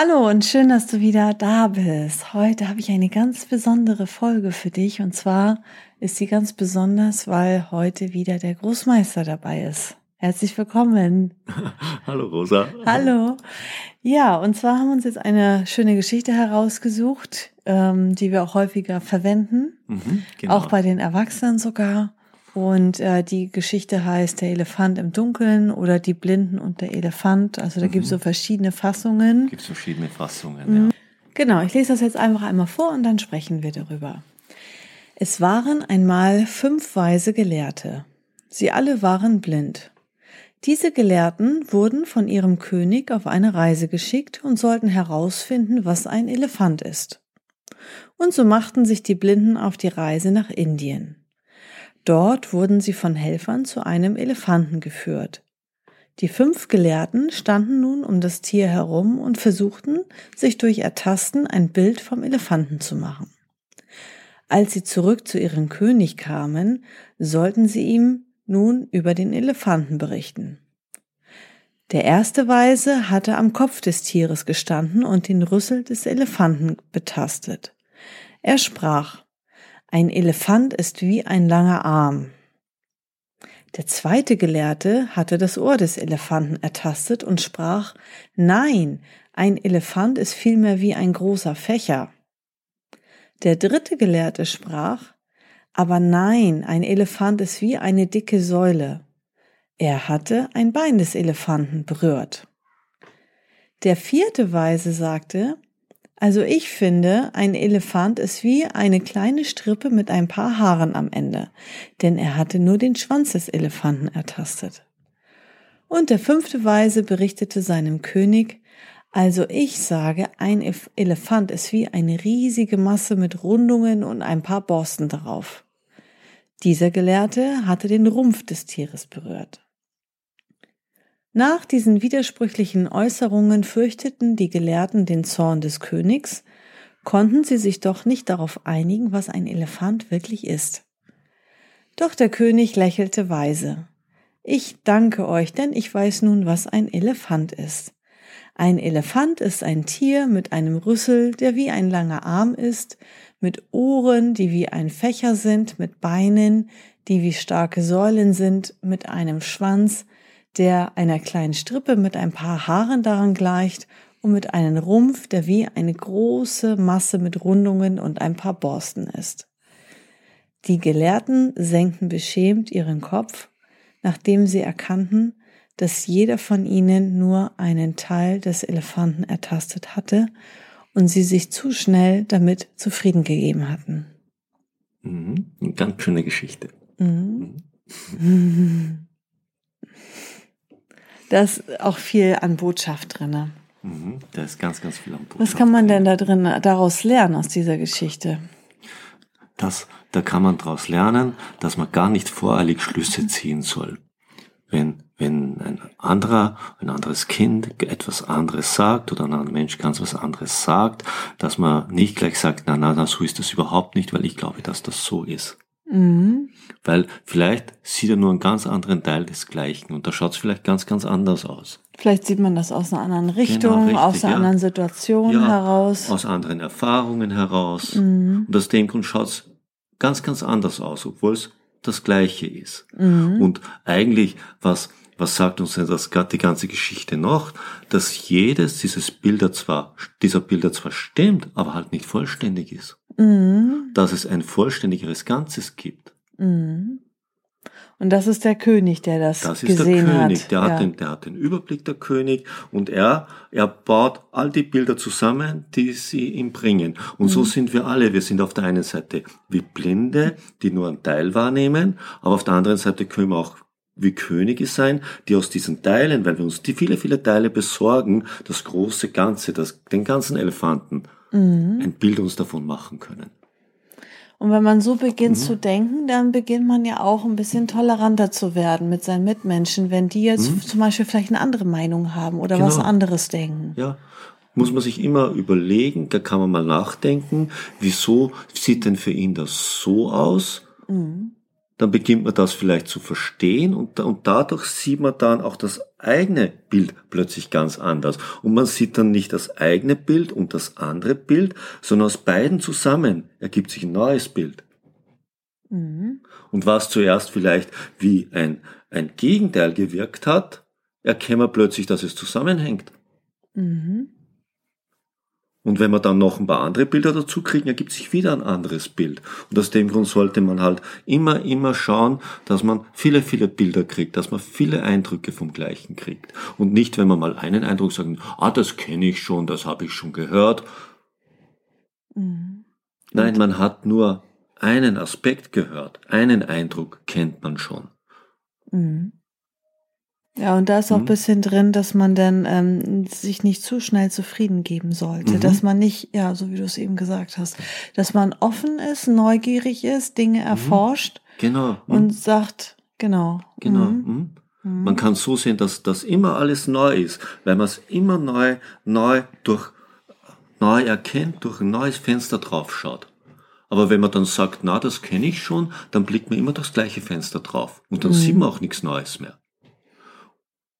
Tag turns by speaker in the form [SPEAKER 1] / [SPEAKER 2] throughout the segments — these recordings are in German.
[SPEAKER 1] Hallo und schön, dass du wieder da bist. Heute habe ich eine ganz besondere Folge für dich und zwar ist sie ganz besonders, weil heute wieder der Großmeister dabei ist. Herzlich willkommen.
[SPEAKER 2] Hallo Rosa.
[SPEAKER 1] Hallo. Ja, und zwar haben wir uns jetzt eine schöne Geschichte herausgesucht, ähm, die wir auch häufiger verwenden, mhm, genau. auch bei den Erwachsenen sogar. Und äh, die Geschichte heißt Der Elefant im Dunkeln oder Die Blinden und der Elefant. Also da mhm. gibt es so verschiedene Fassungen.
[SPEAKER 2] Gibt es verschiedene Fassungen, mhm. ja.
[SPEAKER 1] Genau, ich lese das jetzt einfach einmal vor und dann sprechen wir darüber. Es waren einmal fünf weise Gelehrte. Sie alle waren blind. Diese Gelehrten wurden von ihrem König auf eine Reise geschickt und sollten herausfinden, was ein Elefant ist. Und so machten sich die Blinden auf die Reise nach Indien. Dort wurden sie von Helfern zu einem Elefanten geführt. Die fünf Gelehrten standen nun um das Tier herum und versuchten, sich durch Ertasten ein Bild vom Elefanten zu machen. Als sie zurück zu ihrem König kamen, sollten sie ihm nun über den Elefanten berichten. Der erste Weise hatte am Kopf des Tieres gestanden und den Rüssel des Elefanten betastet. Er sprach, ein Elefant ist wie ein langer Arm. Der zweite Gelehrte hatte das Ohr des Elefanten ertastet und sprach, nein, ein Elefant ist vielmehr wie ein großer Fächer. Der dritte Gelehrte sprach, aber nein, ein Elefant ist wie eine dicke Säule. Er hatte ein Bein des Elefanten berührt. Der vierte Weise sagte, also ich finde, ein Elefant ist wie eine kleine Strippe mit ein paar Haaren am Ende, denn er hatte nur den Schwanz des Elefanten ertastet. Und der fünfte Weise berichtete seinem König, also ich sage, ein Elefant ist wie eine riesige Masse mit Rundungen und ein paar Borsten darauf. Dieser Gelehrte hatte den Rumpf des Tieres berührt. Nach diesen widersprüchlichen Äußerungen fürchteten die Gelehrten den Zorn des Königs, konnten sie sich doch nicht darauf einigen, was ein Elefant wirklich ist. Doch der König lächelte weise. Ich danke euch, denn ich weiß nun, was ein Elefant ist. Ein Elefant ist ein Tier mit einem Rüssel, der wie ein langer Arm ist, mit Ohren, die wie ein Fächer sind, mit Beinen, die wie starke Säulen sind, mit einem Schwanz, der einer kleinen Strippe mit ein paar Haaren daran gleicht und mit einem Rumpf, der wie eine große Masse mit Rundungen und ein paar Borsten ist. Die Gelehrten senkten beschämt ihren Kopf, nachdem sie erkannten, dass jeder von ihnen nur einen Teil des Elefanten ertastet hatte und sie sich zu schnell damit zufrieden gegeben hatten.
[SPEAKER 2] Mhm. Eine ganz schöne Geschichte. Mhm. Mhm.
[SPEAKER 1] Da ist auch viel an Botschaft drin.
[SPEAKER 2] Mhm. Da ist ganz, ganz viel an
[SPEAKER 1] Botschaft. Was kann man denn da drin daraus lernen aus dieser Geschichte?
[SPEAKER 2] Das, da kann man daraus lernen, dass man gar nicht voreilig Schlüsse ziehen soll. Wenn wenn ein anderer, ein anderes Kind etwas anderes sagt oder ein anderer Mensch ganz was anderes sagt, dass man nicht gleich sagt, na, na, na, so ist das überhaupt nicht, weil ich glaube, dass das so ist. Mhm. Weil vielleicht sieht er nur einen ganz anderen Teil des Gleichen und da schaut es vielleicht ganz, ganz anders aus.
[SPEAKER 1] Vielleicht sieht man das aus einer anderen Richtung, genau, richtig, aus einer ja. anderen Situation ja, heraus.
[SPEAKER 2] Aus anderen Erfahrungen heraus. Mhm. Und aus dem Grund schaut es ganz, ganz anders aus, obwohl es das Gleiche ist. Mhm. Und eigentlich, was was sagt uns denn das, die ganze Geschichte noch? Dass jedes dieses Bilder zwar, dieser Bilder zwar stimmt, aber halt nicht vollständig ist. Mhm. Dass es ein vollständigeres Ganzes gibt.
[SPEAKER 1] Mhm. Und das ist der König, der das, das gesehen hat. Das ist
[SPEAKER 2] der König, der, ja. hat den, der hat den Überblick, der König, und er, er baut all die Bilder zusammen, die sie ihm bringen. Und mhm. so sind wir alle. Wir sind auf der einen Seite wie Blinde, die nur einen Teil wahrnehmen, aber auf der anderen Seite können wir auch wie Könige sein, die aus diesen Teilen, weil wir uns die viele, viele Teile besorgen, das große Ganze, das, den ganzen Elefanten, mhm. ein Bild uns davon machen können.
[SPEAKER 1] Und wenn man so beginnt mhm. zu denken, dann beginnt man ja auch ein bisschen toleranter zu werden mit seinen Mitmenschen, wenn die jetzt mhm. zum Beispiel vielleicht eine andere Meinung haben oder genau. was anderes denken.
[SPEAKER 2] Ja, muss man sich immer überlegen, da kann man mal nachdenken, wieso sieht denn für ihn das so aus? Dann beginnt man das vielleicht zu verstehen und, und dadurch sieht man dann auch das eigene Bild plötzlich ganz anders. Und man sieht dann nicht das eigene Bild und das andere Bild, sondern aus beiden zusammen ergibt sich ein neues Bild. Mhm. Und was zuerst vielleicht wie ein, ein Gegenteil gewirkt hat, erkennen wir plötzlich, dass es zusammenhängt. Mhm. Und wenn wir dann noch ein paar andere Bilder dazu kriegen, ergibt sich wieder ein anderes Bild. Und aus dem Grund sollte man halt immer, immer schauen, dass man viele, viele Bilder kriegt, dass man viele Eindrücke vom Gleichen kriegt. Und nicht, wenn man mal einen Eindruck sagt, ah, das kenne ich schon, das habe ich schon gehört. Mhm. Nein, man hat nur einen Aspekt gehört, einen Eindruck kennt man schon.
[SPEAKER 1] Mhm. Ja, und da ist auch mhm. bisschen drin, dass man dann ähm, sich nicht zu schnell zufrieden geben sollte. Mhm. Dass man nicht, ja, so wie du es eben gesagt hast, dass man offen ist, neugierig ist, Dinge mhm. erforscht.
[SPEAKER 2] Genau.
[SPEAKER 1] Mhm. Und sagt, genau.
[SPEAKER 2] Genau. Mhm. Mhm. Man kann so sehen, dass das immer alles neu ist, weil man es immer neu, neu durch, neu erkennt, durch ein neues Fenster drauf schaut. Aber wenn man dann sagt, na, das kenne ich schon, dann blickt man immer das gleiche Fenster drauf. Und dann sieht man auch nichts Neues mehr.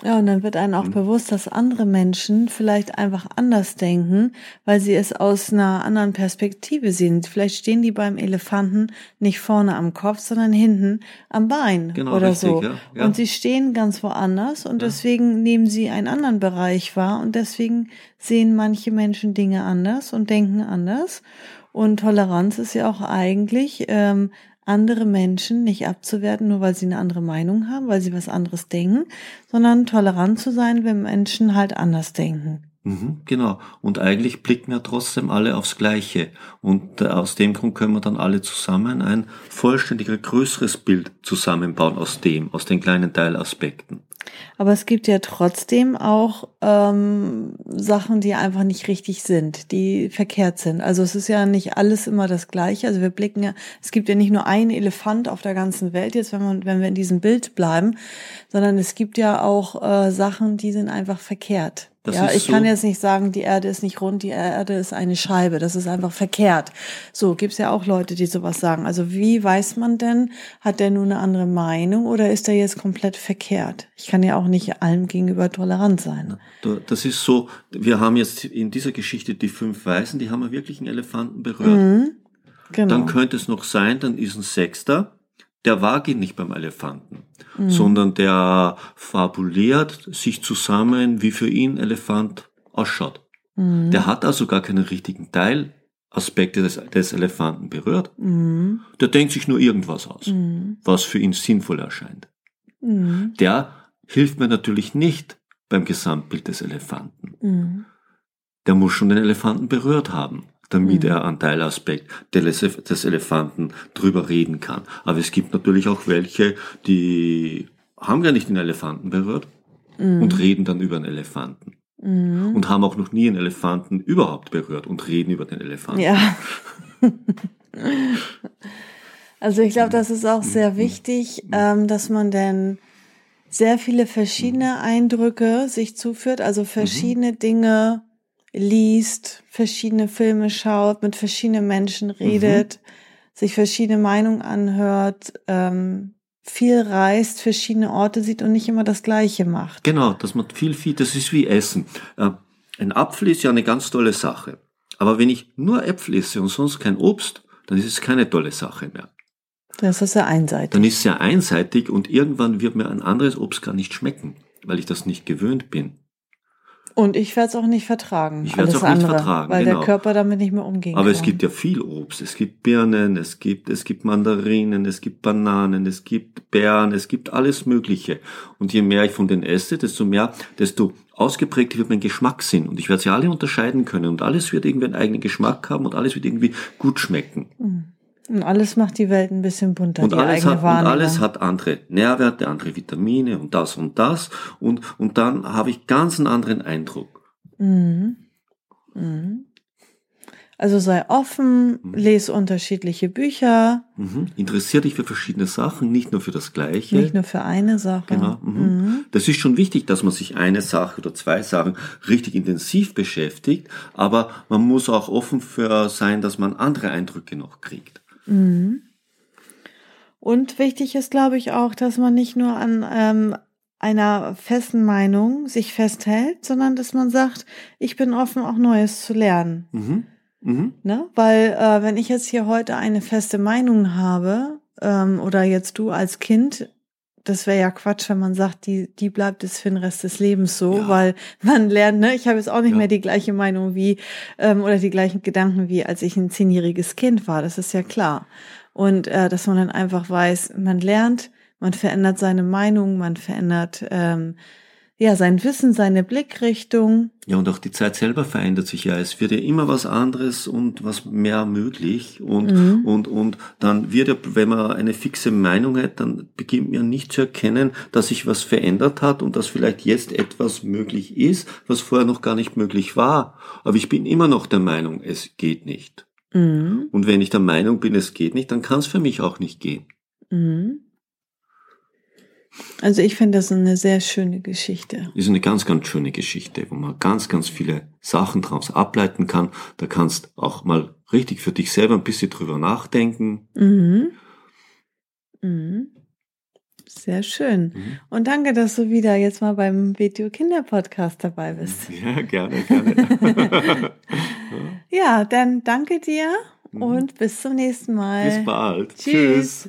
[SPEAKER 1] Ja, und dann wird einem auch mhm. bewusst, dass andere Menschen vielleicht einfach anders denken, weil sie es aus einer anderen Perspektive sehen. Vielleicht stehen die beim Elefanten nicht vorne am Kopf, sondern hinten am Bein genau, oder richtig, so. Ja, ja. Und sie stehen ganz woanders und ja. deswegen nehmen sie einen anderen Bereich wahr und deswegen sehen manche Menschen Dinge anders und denken anders. Und Toleranz ist ja auch eigentlich ähm, andere Menschen nicht abzuwerten, nur weil sie eine andere Meinung haben, weil sie was anderes denken, sondern tolerant zu sein, wenn Menschen halt anders denken.
[SPEAKER 2] Mhm, genau. Und eigentlich blicken wir trotzdem alle aufs Gleiche. Und äh, aus dem Grund können wir dann alle zusammen ein vollständiger, größeres Bild zusammenbauen aus dem, aus den kleinen Teilaspekten.
[SPEAKER 1] Aber es gibt ja trotzdem auch ähm, Sachen, die einfach nicht richtig sind, die verkehrt sind. Also es ist ja nicht alles immer das Gleiche. Also wir blicken ja, es gibt ja nicht nur einen Elefant auf der ganzen Welt, jetzt wenn, man, wenn wir in diesem Bild bleiben, sondern es gibt ja auch äh, Sachen, die sind einfach verkehrt. Das ja, ich so. kann jetzt nicht sagen, die Erde ist nicht rund, die Erde ist eine Scheibe. Das ist einfach verkehrt. So gibt's ja auch Leute, die sowas sagen. Also wie weiß man denn, hat der nur eine andere Meinung oder ist er jetzt komplett verkehrt? Ich kann ja auch nicht allem gegenüber tolerant sein.
[SPEAKER 2] Das ist so, wir haben jetzt in dieser Geschichte die fünf Weißen, die haben ja wirklich einen Elefanten berührt. Mhm, genau. Dann könnte es noch sein, dann ist ein Sechster, der war nicht beim Elefanten, mhm. sondern der fabuliert sich zusammen, wie für ihn Elefant ausschaut. Mhm. Der hat also gar keinen richtigen Teilaspekte des, des Elefanten berührt. Mhm. Der denkt sich nur irgendwas aus, was für ihn sinnvoll erscheint. Der hilft mir natürlich nicht beim Gesamtbild des Elefanten. Der muss schon den Elefanten berührt haben damit mhm. er an Teilaspekt des Elefanten drüber reden kann. Aber es gibt natürlich auch welche, die haben gar nicht den Elefanten berührt mhm. und reden dann über den Elefanten. Mhm. Und haben auch noch nie einen Elefanten überhaupt berührt und reden über den Elefanten.
[SPEAKER 1] Ja. also ich glaube, das ist auch sehr wichtig, ähm, dass man denn sehr viele verschiedene mhm. Eindrücke sich zuführt, also verschiedene mhm. Dinge liest, verschiedene Filme schaut, mit verschiedenen Menschen redet, mhm. sich verschiedene Meinungen anhört, ähm, viel reist, verschiedene Orte sieht und nicht immer das Gleiche macht.
[SPEAKER 2] Genau, dass man viel, viel, das ist wie Essen. Äh, ein Apfel ist ja eine ganz tolle Sache. Aber wenn ich nur Äpfel esse und sonst kein Obst, dann ist es keine tolle Sache mehr.
[SPEAKER 1] Das ist sehr einseitig.
[SPEAKER 2] Dann ist es sehr einseitig und irgendwann wird mir ein anderes Obst gar nicht schmecken, weil ich das nicht gewöhnt bin.
[SPEAKER 1] Und ich werde es auch nicht vertragen.
[SPEAKER 2] Ich werde es auch nicht andere, vertragen,
[SPEAKER 1] weil genau. der Körper damit nicht mehr umgehen
[SPEAKER 2] Aber
[SPEAKER 1] kann.
[SPEAKER 2] es gibt ja viel Obst. Es gibt Birnen, es gibt, es gibt Mandarinen, es gibt Bananen, es gibt Beeren, es gibt alles Mögliche. Und je mehr ich von denen esse, desto mehr, desto ausgeprägt wird mein Geschmackssinn. Und ich werde sie alle unterscheiden können. Und alles wird irgendwie einen eigenen Geschmack haben und alles wird irgendwie gut schmecken.
[SPEAKER 1] Mhm. Und alles macht die Welt ein bisschen bunter.
[SPEAKER 2] Und
[SPEAKER 1] die
[SPEAKER 2] alles,
[SPEAKER 1] eigene
[SPEAKER 2] hat, und alles hat andere Nährwerte, andere Vitamine und das und das. Und, und dann habe ich ganz einen anderen Eindruck.
[SPEAKER 1] Mhm. Mhm. Also sei offen,
[SPEAKER 2] Mhm.
[SPEAKER 1] lese unterschiedliche Bücher,
[SPEAKER 2] Mhm. Interessier dich für verschiedene Sachen, nicht nur für das Gleiche.
[SPEAKER 1] nicht nur für eine Sache.
[SPEAKER 2] Genau. Mhm.
[SPEAKER 1] Mhm.
[SPEAKER 2] Das ist schon wichtig, dass man sich eine Sache oder zwei Sachen richtig intensiv beschäftigt, aber man muss auch offen für sein, dass man andere Eindrücke noch kriegt.
[SPEAKER 1] Mhm. Und wichtig ist, glaube ich, auch, dass man nicht nur an ähm, einer festen Meinung sich festhält, sondern dass man sagt, ich bin offen, auch Neues zu lernen.
[SPEAKER 2] Mhm. Mhm.
[SPEAKER 1] Ne? Weil äh, wenn ich jetzt hier heute eine feste Meinung habe, ähm, oder jetzt du als Kind, das wäre ja Quatsch, wenn man sagt, die, die bleibt es für den Rest des Lebens so,
[SPEAKER 2] Ja.
[SPEAKER 1] weil man lernt, ne, ich habe jetzt auch nicht
[SPEAKER 2] Ja.
[SPEAKER 1] mehr die gleiche Meinung wie ähm, oder die gleichen Gedanken wie als ich ein zehnjähriges Kind war, das ist ja klar. Und äh, dass man dann einfach weiß, man lernt, man verändert seine Meinung, man verändert ähm, ja sein Wissen, seine Blickrichtung.
[SPEAKER 2] Ja, und auch die Zeit selber verändert sich ja. Es wird ja immer was anderes und was mehr möglich. Und,
[SPEAKER 1] Mhm.
[SPEAKER 2] und, und dann wird ja, wenn man eine fixe Meinung hat, dann beginnt man nicht zu erkennen, dass sich was verändert hat und dass vielleicht jetzt etwas möglich ist, was vorher noch gar nicht möglich war. Aber ich bin immer noch der Meinung, es geht nicht.
[SPEAKER 1] Mhm.
[SPEAKER 2] Und wenn ich der Meinung bin, es geht nicht, dann kann es für mich auch nicht gehen.
[SPEAKER 1] Mhm. Also ich finde das eine sehr schöne Geschichte.
[SPEAKER 2] ist eine ganz, ganz schöne Geschichte, wo man ganz, ganz viele Sachen daraus ableiten kann. Da kannst auch mal richtig für dich selber ein bisschen drüber nachdenken.
[SPEAKER 1] Mhm. Mhm. Sehr schön.
[SPEAKER 2] Mhm.
[SPEAKER 1] Und danke, dass du wieder jetzt mal beim Video Kinder Podcast dabei bist.
[SPEAKER 2] Ja, gerne, gerne.
[SPEAKER 1] Ja, dann danke dir
[SPEAKER 2] Mhm.
[SPEAKER 1] und bis zum nächsten Mal.
[SPEAKER 2] Bis bald.
[SPEAKER 1] Tschüss.